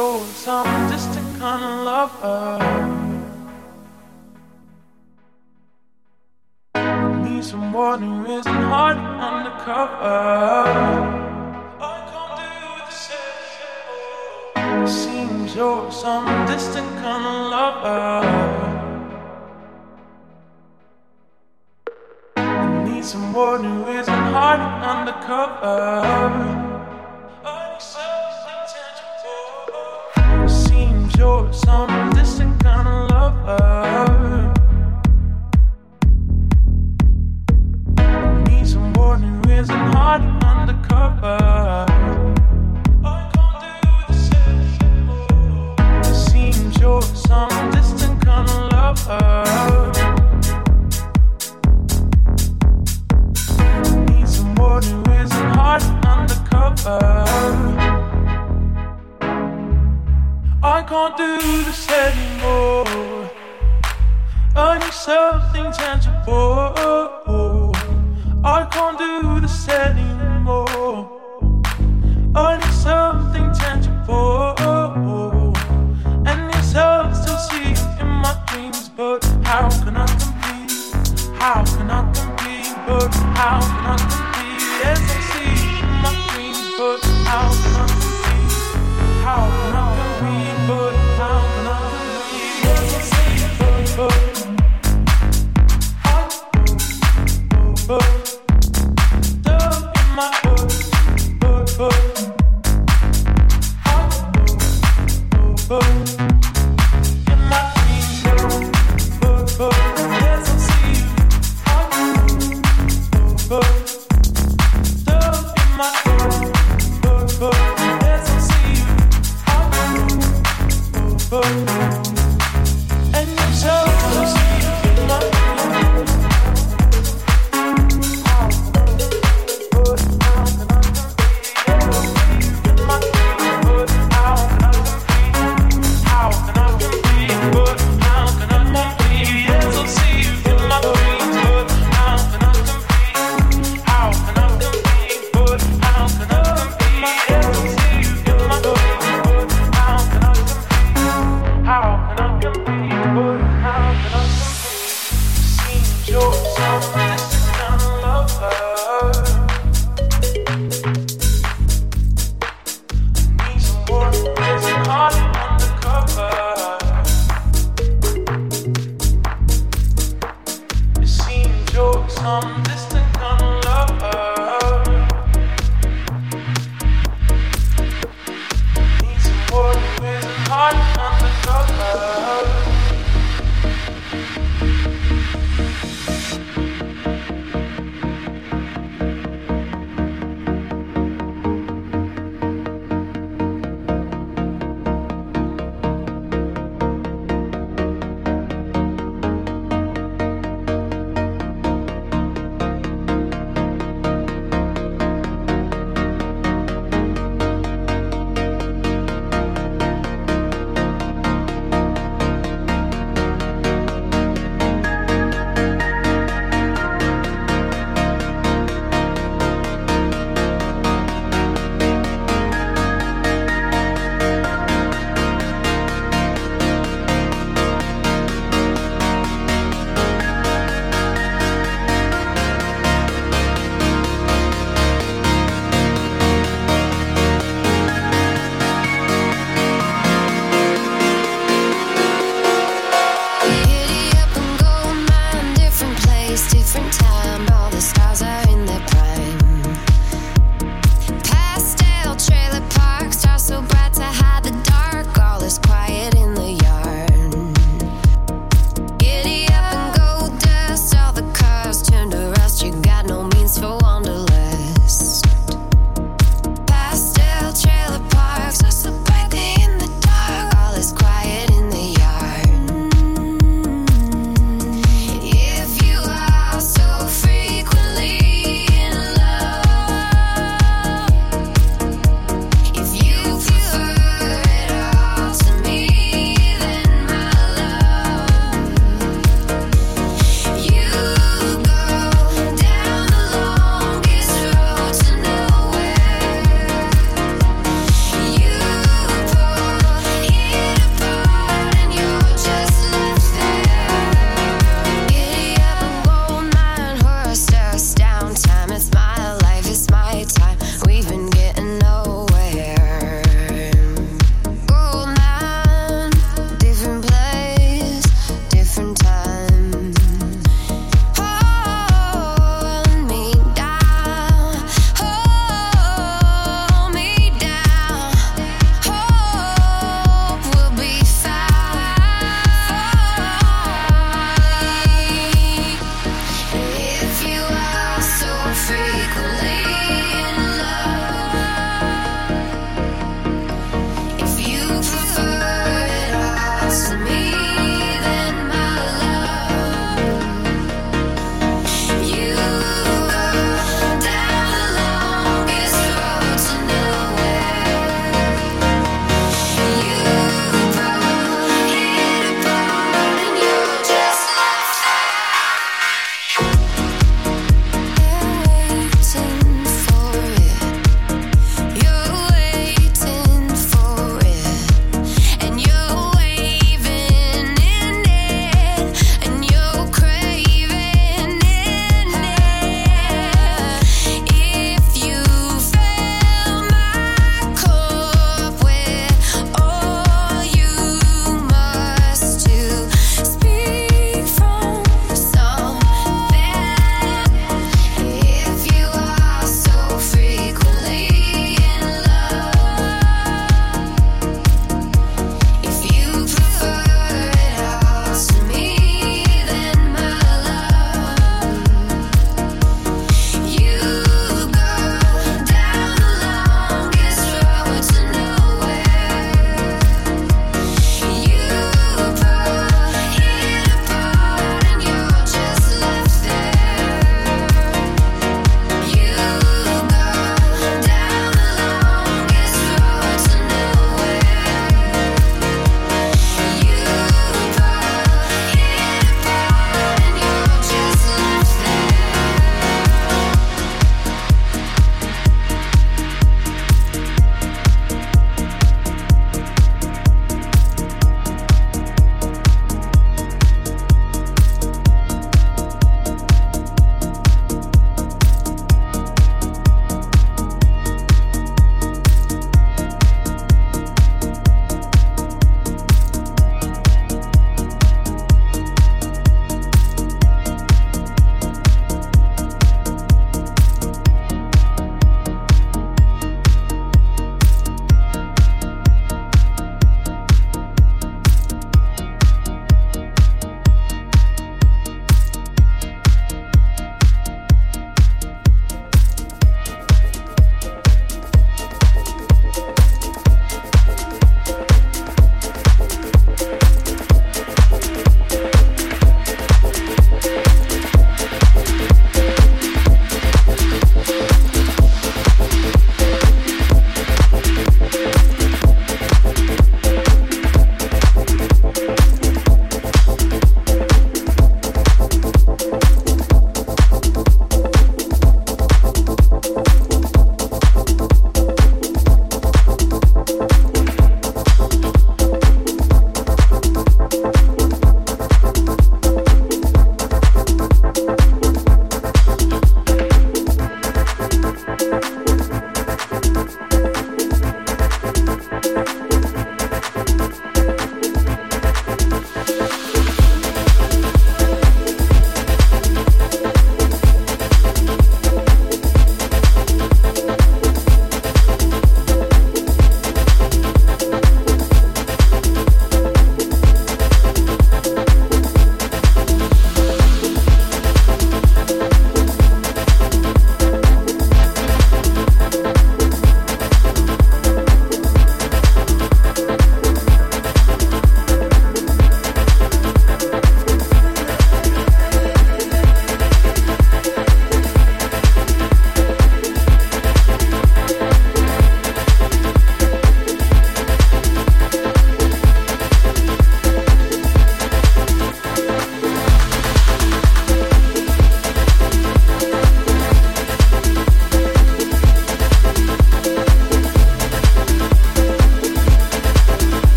you're some distant kind of lover. Need someone who isn't hard undercover. I can't do the same. Seems you're some distant kind of lover. Need someone who isn't hard undercover. Need some someone who isn't hiding undercover. I can't do this anymore. I need something tangible. I can't do this anymore. I need something tangible. And it's hard to see in my dreams, but how can I compete? How can I compete? But how can I compete? Yes, I see in my dreams, but how can I compete? How can I But,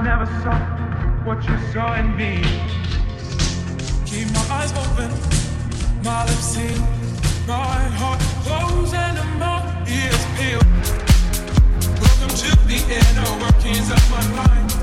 I never saw what you saw in me. Keep my eyes open, my lips sealed, my heart closed and my ears peeled. Welcome to the inner workings of my mind.